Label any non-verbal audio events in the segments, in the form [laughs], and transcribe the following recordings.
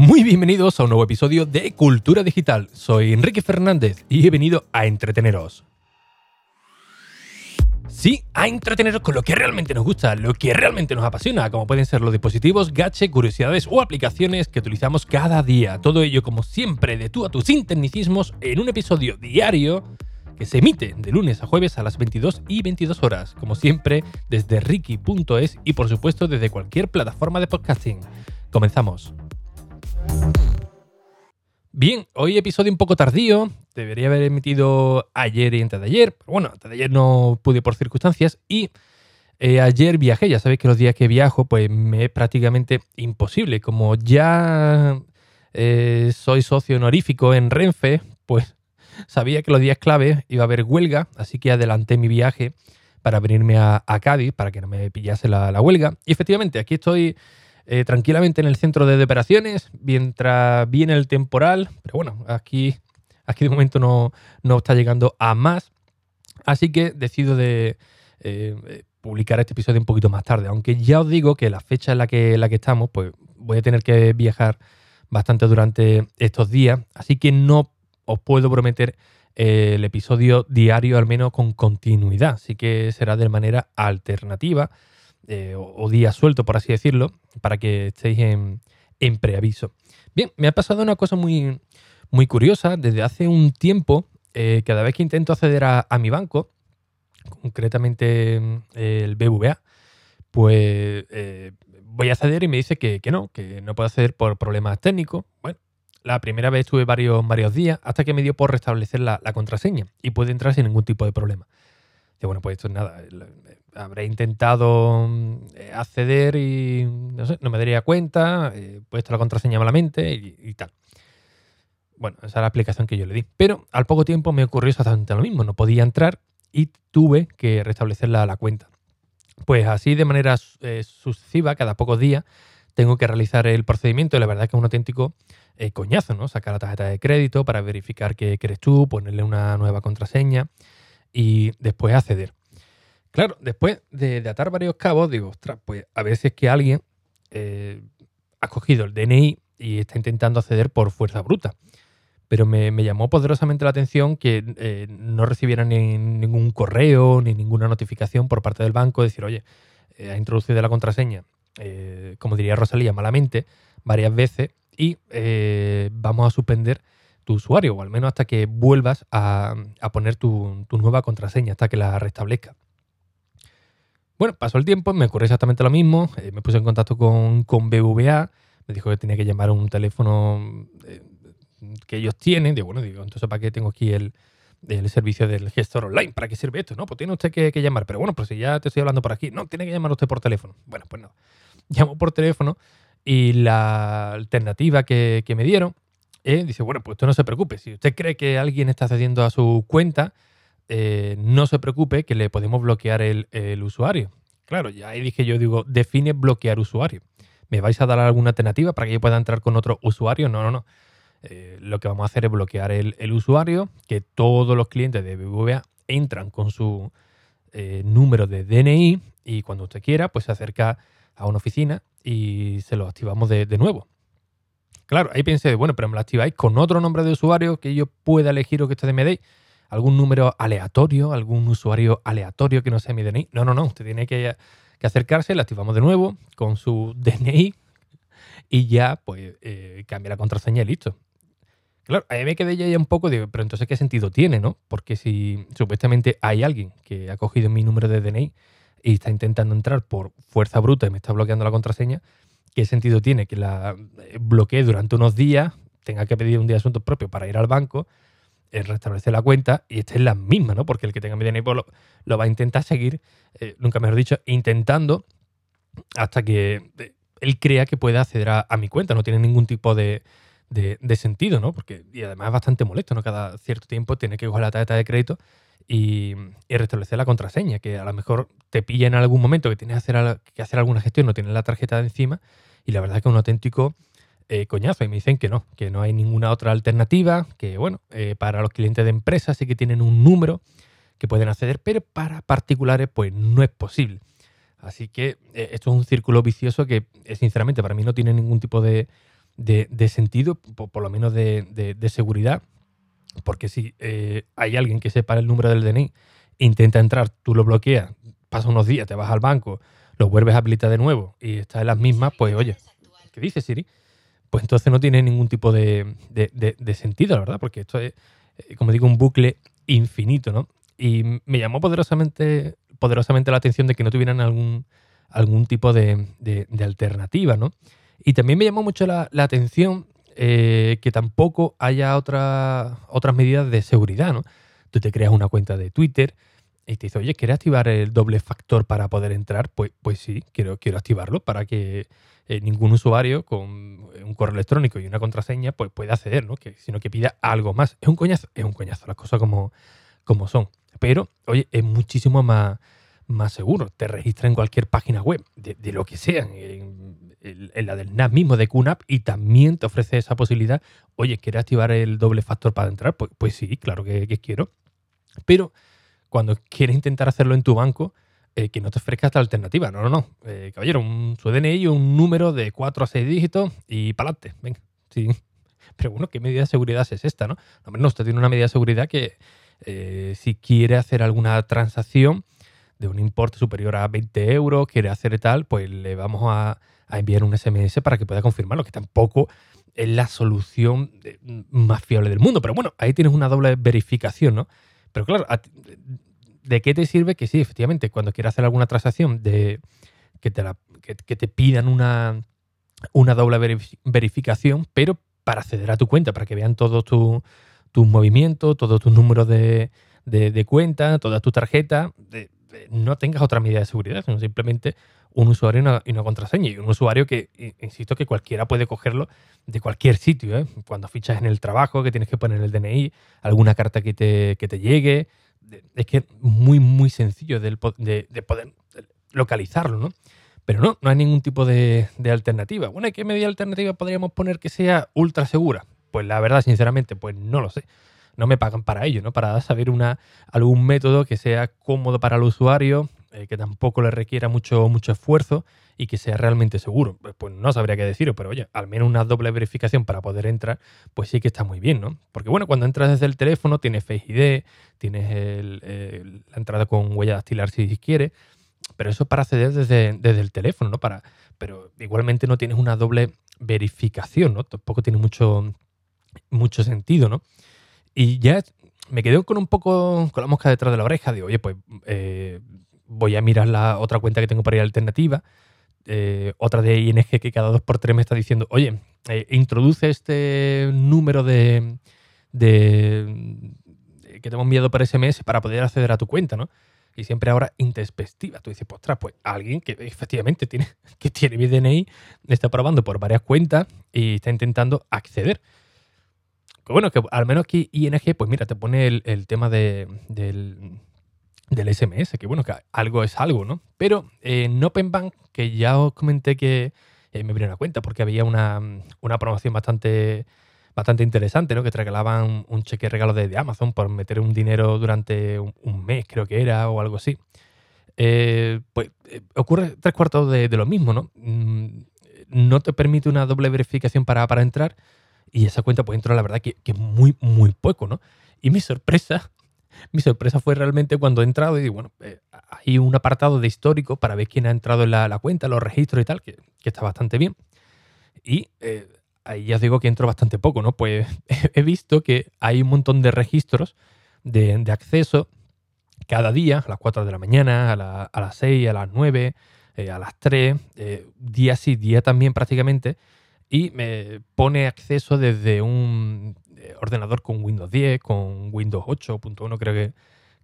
Muy bienvenidos a un nuevo episodio de Cultura Digital. Soy Enrique Fernández y he venido a entreteneros. Sí, a entreteneros con lo que realmente nos gusta, lo que realmente nos apasiona, como pueden ser los dispositivos, gache, curiosidades o aplicaciones que utilizamos cada día. Todo ello, como siempre, de tú a tus tecnicismos en un episodio diario que se emite de lunes a jueves a las 22 y 22 horas, como siempre, desde ricky.es y por supuesto desde cualquier plataforma de podcasting. Comenzamos. Bien, hoy episodio un poco tardío. Debería haber emitido ayer y antes de ayer. Pero bueno, antes de ayer no pude por circunstancias. Y eh, ayer viajé. Ya sabéis que los días que viajo, pues me es prácticamente imposible. Como ya eh, soy socio honorífico en Renfe, pues [laughs] sabía que los días clave iba a haber huelga. Así que adelanté mi viaje para venirme a, Cádiz para que no me pillase la, la huelga. Y efectivamente, aquí estoy eh, tranquilamente en el centro de operaciones mientras viene el temporal. Pero bueno, aquí, aquí de momento no, no está llegando a más. Así que decido de eh, publicar este episodio un poquito más tarde. Aunque ya os digo que la fecha en la que, la que estamos, pues voy a tener que viajar bastante durante estos días. Así que no os puedo prometer el episodio diario, al menos con continuidad. Así que será de manera alternativa. Eh, o, día suelto, por así decirlo, para que estéis en, preaviso. Bien, me ha pasado una cosa muy, muy curiosa. Desde hace un tiempo, eh, cada vez que intento acceder a, mi banco, concretamente eh, el BVA, pues voy a acceder y me dice que, no, que no puedo acceder por problemas técnicos. Bueno, la primera vez estuve varios, varios días hasta que me dio por restablecer la, contraseña y puede entrar sin ningún tipo de problema. Bueno, pues esto es nada, habré intentado mm, acceder y no sé, no me daría cuenta, he puesto la contraseña malamente y, tal. Bueno, esa es la explicación que yo le di. Pero al poco tiempo me ocurrió exactamente lo mismo. No podía entrar y tuve que restablecer la, cuenta. Pues así de manera eh, sucesiva, cada pocos días, tengo que realizar el procedimiento. Y la verdad es que es un auténtico eh, coñazo, ¿no? Sacar la tarjeta de crédito para verificar que, que eres tú, ponerle una nueva contraseña y después acceder. Claro, después de, atar varios cabos, digo, ostras, pues a veces es que alguien eh, ha cogido el DNI y está intentando acceder por fuerza bruta. Pero me, llamó poderosamente la atención que eh, no recibieran ni ningún correo ni ninguna notificación por parte del banco, decir, oye, eh, ha introducido la contraseña, como diría Rosalía, malamente, varias veces, y vamos a suspender usuario, o al menos hasta que vuelvas a, poner tu, nueva contraseña, hasta que la restablezca. Bueno, pasó el tiempo, me ocurrió exactamente lo mismo. Eh, me puse en contacto con, con, BVA, me dijo que tenía que llamar a un teléfono eh, que ellos tienen. Digo, bueno, digo, entonces ¿para qué tengo aquí el, servicio del gestor online? ¿Para qué sirve esto? No, pues tiene usted que, llamar. Pero bueno, pues si ya te estoy hablando por aquí, no, tiene que llamar usted por teléfono. Bueno, pues no. [laughs] Llamo por teléfono y la alternativa que, me dieron eh, dice, bueno, pues usted no se preocupe. Si usted cree que alguien está accediendo a su cuenta, eh, no se preocupe que le podemos bloquear el, usuario. Claro, ya ahí dije yo, digo, define bloquear usuario. ¿Me vais a dar alguna alternativa para que yo pueda entrar con otro usuario? No, no, no. Eh, lo que vamos a hacer es bloquear el, usuario, que todos los clientes de BBVA entran con su número de DNI y cuando usted quiera, pues se acerca a una oficina y se lo activamos de, de nuevo. Claro, ahí pensé, bueno, pero me lo activáis con otro nombre de usuario que yo pueda elegir o que ustedes me deis algún número aleatorio, algún usuario aleatorio que no sea mi DNI. No, no, no. Usted tiene que, acercarse, le activamos de nuevo con su [laughs] DNI y ya pues eh, cambia la contraseña y listo. Claro, a mí me quedé ya un poco, digo, pero entonces ¿qué sentido tiene, no? Porque si supuestamente hay alguien que ha cogido mi número de DNI y está intentando entrar por fuerza bruta y me está bloqueando la contraseña, ¿qué sentido tiene que la eh, bloquee durante unos días, tenga que pedir un día de asuntos propios para ir al banco restablecer la cuenta y esta es la misma, ¿no? Porque el que tenga mi DNI lo, lo, va a intentar seguir, eh, nunca mejor dicho, intentando hasta que eh, él crea que pueda acceder a, mi cuenta. No tiene ningún tipo de, sentido, ¿no? Porque, y además es bastante molesto, ¿no? Cada cierto tiempo tiene que coger la tarjeta de crédito y, restablecer la contraseña, que a lo mejor te pilla en algún momento que tienes que hacer, que hacer alguna gestión, no tienes la tarjeta de encima y la verdad es que es un auténtico eh, coñazo y me dicen que no, que no hay ninguna otra alternativa, que bueno, eh, para los clientes de empresas sí que tienen un número que pueden acceder, pero para particulares pues no es posible. Así que eh, esto es un círculo vicioso que sinceramente para mí no tiene ningún tipo de, de, sentido, por, lo menos de, seguridad, porque si eh, hay alguien que sepa el número del DNI, intenta entrar, tú lo bloqueas, pasa unos días, te vas al banco, lo vuelves a habilitar de nuevo y está en las mismas, pues oye, ¿qué dice Siri? Pues entonces no tiene ningún tipo de, sentido, la verdad, porque esto es, eh, como digo, un bucle infinito, ¿no? Y me llamó poderosamente, poderosamente la atención de que no tuvieran algún, algún tipo de, alternativa, ¿no? Y también me llamó mucho la, atención eh, que tampoco haya otra, otras medidas de seguridad, ¿no? Tú te creas una cuenta de Twitter y te dice, oye, ¿quieres activar el doble factor para poder entrar? Pues, pues sí, quiero, quiero activarlo para que eh, ningún usuario con un correo electrónico y una contraseña pues pueda acceder, ¿no? Sino que pida algo más. Es un coñazo, es un coñazo, las cosas como, como son. Pero, oye, es muchísimo más, más seguro. Te registra en cualquier página web, de, lo que sea, en, la del NAP mismo, de QNAP, y también te ofrece esa posibilidad. Oye, ¿quieres activar el doble factor para entrar? Pues, pues sí, claro que, quiero. Pero cuando quieres intentar hacerlo en tu banco, eh, que no te ofrezca esta alternativa. No, no, no. Eh, caballero, un, su DNI, un número de 4 a 6 dígitos y para adelante. Venga, sí. [laughs] Pero bueno, ¿qué medida de seguridad es esta, no? No, no usted tiene una medida de seguridad que eh, si quiere hacer alguna transacción, de un importe superior a 20 euros, quiere hacer tal, pues le vamos a, enviar un SMS para que pueda confirmarlo, que tampoco es la solución más fiable del mundo. Pero bueno, ahí tienes una doble verificación, ¿no? Pero claro, ¿de qué te sirve que sí, efectivamente, cuando quieras hacer alguna transacción, de que te, que, te pidan una, una doble verificación, pero para acceder a tu cuenta, para que vean todos tus tu movimientos, todos tus números de, de, cuenta, toda tu tarjeta, de, no tengas otra medida de seguridad, sino simplemente un usuario y una, contraseña. Y un usuario que, insisto, que cualquiera puede cogerlo de cualquier sitio. ¿eh? Cuando fichas en el trabajo, que tienes que poner el DNI, alguna carta que te, que te llegue. Es que es muy, muy sencillo de, de, poder localizarlo, ¿no? Pero no, no hay ningún tipo de, de alternativa. Bueno, ¿qué medida alternativa podríamos poner que sea ultra segura? Pues la verdad, sinceramente, pues no lo sé no me pagan para ello, ¿no? Para saber una, algún método que sea cómodo para el usuario, eh, que tampoco le requiera mucho, mucho esfuerzo y que sea realmente seguro. Pues, pues, no sabría qué deciros, pero oye, al menos una doble verificación para poder entrar, pues sí que está muy bien, ¿no? Porque bueno, cuando entras desde el teléfono tienes Face ID, tienes la entrada con huella dactilar si quieres, pero eso es para acceder desde, desde el teléfono, ¿no? Para, pero igualmente no tienes una doble verificación, ¿no? Tampoco tiene mucho, mucho sentido, ¿no? Y ya me quedé con un poco con la mosca detrás de la oreja. Digo, oye, pues eh, voy a mirar la otra cuenta que tengo para ir alternativa. Eh, otra de ING que cada dos por tres me está diciendo, oye, eh, introduce este número de, que te hemos enviado por SMS para poder acceder a tu cuenta, ¿no? Y siempre ahora introspectiva. Tú dices, pues, pues alguien que efectivamente tiene, [laughs] que tiene mi DNI, está probando por varias cuentas y está intentando acceder bueno, que al menos aquí ING, pues mira, te pone el, tema del, SMS, que bueno, que algo es algo, ¿no? Pero en Open Bank, que ya os comenté que eh, me vino a cuenta porque había una, promoción bastante, bastante interesante, ¿no? Que te regalaban un cheque regalo de, Amazon por meter un dinero durante un, mes, creo que era, o algo así. Eh, pues eh, ocurre tres cuartos de, lo mismo, ¿no? Mm, no te permite una doble verificación para, para entrar y esa cuenta pues entró la verdad que, que muy, muy poco, ¿no? Y mi sorpresa, [laughs] mi sorpresa fue realmente cuando he entrado y digo, bueno, eh, hay un apartado de histórico para ver quién ha entrado en la, cuenta, los registros y tal, que, está bastante bien. Y eh, ahí ya os digo que entro bastante poco, ¿no? Pues [laughs] he visto que hay un montón de registros de, acceso cada día, a las 4 de la mañana, a, las 6, a las 9, eh, a las 3, día sí, día también prácticamente, y me pone acceso desde un eh, ordenador con Windows 10, con Windows 8.1 creo que,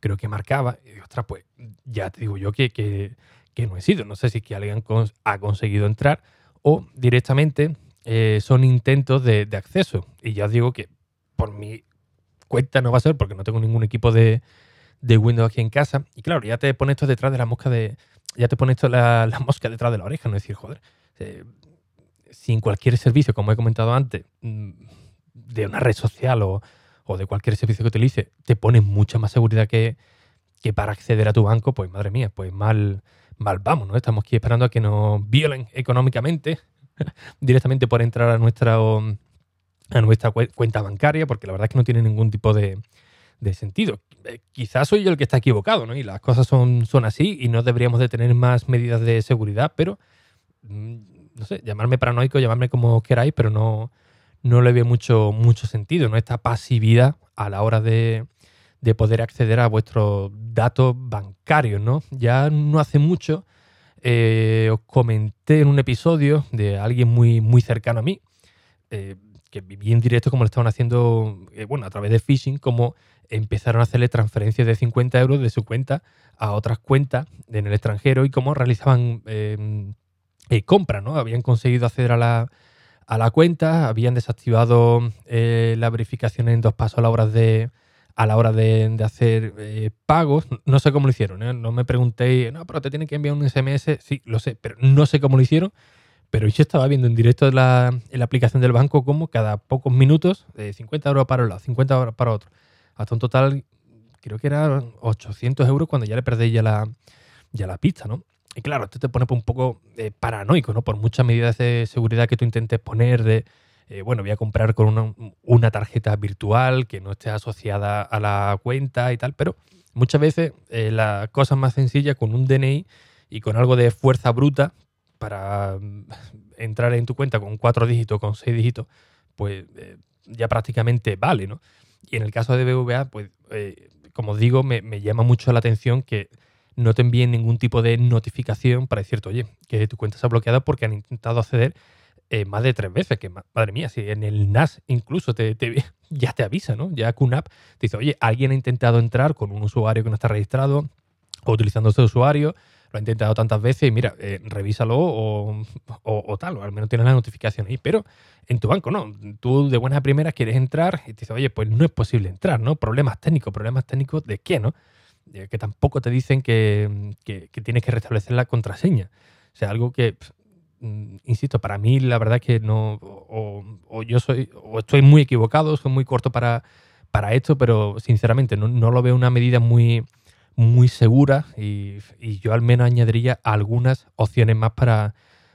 creo que marcaba. Y ostras, pues ya te digo yo que, que, no he sido. No sé si que alguien ha conseguido entrar o directamente eh, son intentos de, acceso. Y ya os digo que por mi cuenta no va a ser porque no tengo ningún equipo de, Windows aquí en casa. Y claro, ya te pone esto detrás de la mosca de. Ya te pone esto la, mosca detrás de la oreja, no decir, joder. Eh, sin cualquier servicio, como he comentado antes, mm, de una red social o, de cualquier servicio que utilice, te pone mucha más seguridad que, que, para acceder a tu banco, pues madre mía, pues mal, mal vamos, ¿no? Estamos aquí esperando a que nos violen económicamente [laughs] directamente por entrar a nuestra, a nuestra cuenta bancaria, porque la verdad es que no tiene ningún tipo de, sentido. Eh, quizás soy yo el que está equivocado, ¿no? Y las cosas son, son así y no deberíamos de tener más medidas de seguridad, pero mm, no sé, llamarme paranoico, llamarme como queráis, pero no, no le veo mucho, mucho sentido, ¿no? Esta pasividad a la hora de, de poder acceder a vuestros datos bancarios, ¿no? Ya no hace mucho eh, os comenté en un episodio de alguien muy, muy cercano a mí, eh, que viví en directo como lo estaban haciendo, eh, bueno, a través de phishing, como empezaron a hacerle transferencias de 50 euros de su cuenta a otras cuentas en el extranjero y cómo realizaban compras, ¿no? Habían conseguido acceder a la, a la cuenta, habían desactivado la verificación en dos pasos a la hora de a la hora de, hacer eh, pagos. No sé cómo lo hicieron, ¿eh? no me preguntéis, no, pero te tienen que enviar un SMS. Sí, lo sé, pero no sé cómo lo hicieron. Pero yo estaba viendo en directo en la, aplicación del banco como cada pocos minutos, de 50 euros para un lado, 50 euros para otro. Hasta un total, creo que era 800 euros cuando ya le perdéis ya la, ya la pista, ¿no? Y claro, esto te pone un poco eh, paranoico, ¿no? Por muchas medidas de seguridad que tú intentes poner de eh, bueno, voy a comprar con una, tarjeta virtual que no esté asociada a la cuenta y tal, pero muchas veces eh, la cosa más sencilla con un DNI y con algo de fuerza bruta para mm, entrar en tu cuenta con cuatro dígitos, con seis dígitos, pues eh, ya prácticamente vale, ¿no? Y en el caso de BVA, pues como digo, me, llama mucho la atención que no te envíen ningún tipo de notificación para decirte, oye, que tu cuenta se ha bloqueado porque han intentado acceder eh, más de tres veces, que madre mía, si en el NAS incluso te, [laughs] ya te avisa, ¿no? Ya QNAP te dice, oye, alguien ha intentado entrar con un usuario que no está registrado o utilizando este usuario, lo ha intentado tantas veces y mira, eh, revísalo o, tal, o al menos tienes la notificación ahí. Pero en tu banco no, tú de buenas primeras quieres entrar y te dice, oye, pues no es posible entrar, ¿no? Problemas técnicos, problemas técnicos de qué, ¿no? Que tampoco te dicen que, que, tienes que restablecer la contraseña. O sea, algo que Mm, insisto, para mí la verdad que no, o, yo soy, o estoy muy equivocado, soy muy corto para, para esto, pero sinceramente no, lo veo una medida muy, muy segura y, yo al menos añadiría algunas opciones más para,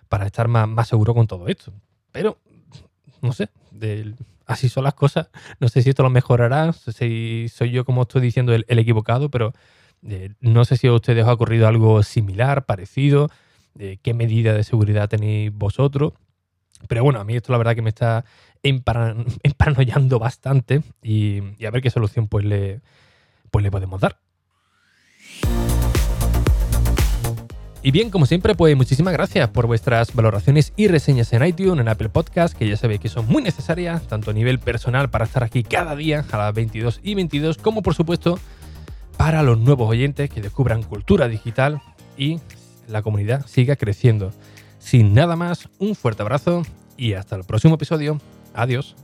para estar más, más seguro con todo esto. Pero, no sé, así son las cosas. No sé si esto lo mejorará, si soy yo, como estoy diciendo, el, equivocado, pero eh, no sé si a ustedes os ha ocurrido algo similar, parecido qué medida de seguridad tenéis vosotros. Pero bueno, a mí esto la verdad que me está [laughs] emparanoyando bastante y, a ver qué solución pues le, pues le podemos dar. Y bien, como siempre, pues muchísimas gracias por vuestras valoraciones y reseñas en iTunes, en Apple Podcast, que ya sabéis que son muy necesarias, tanto a nivel personal para estar aquí cada día a las 22 y 22, como por supuesto para los nuevos oyentes que descubran cultura digital y la comunidad siga creciendo. Sin nada más, un fuerte abrazo y hasta el próximo episodio. Adiós.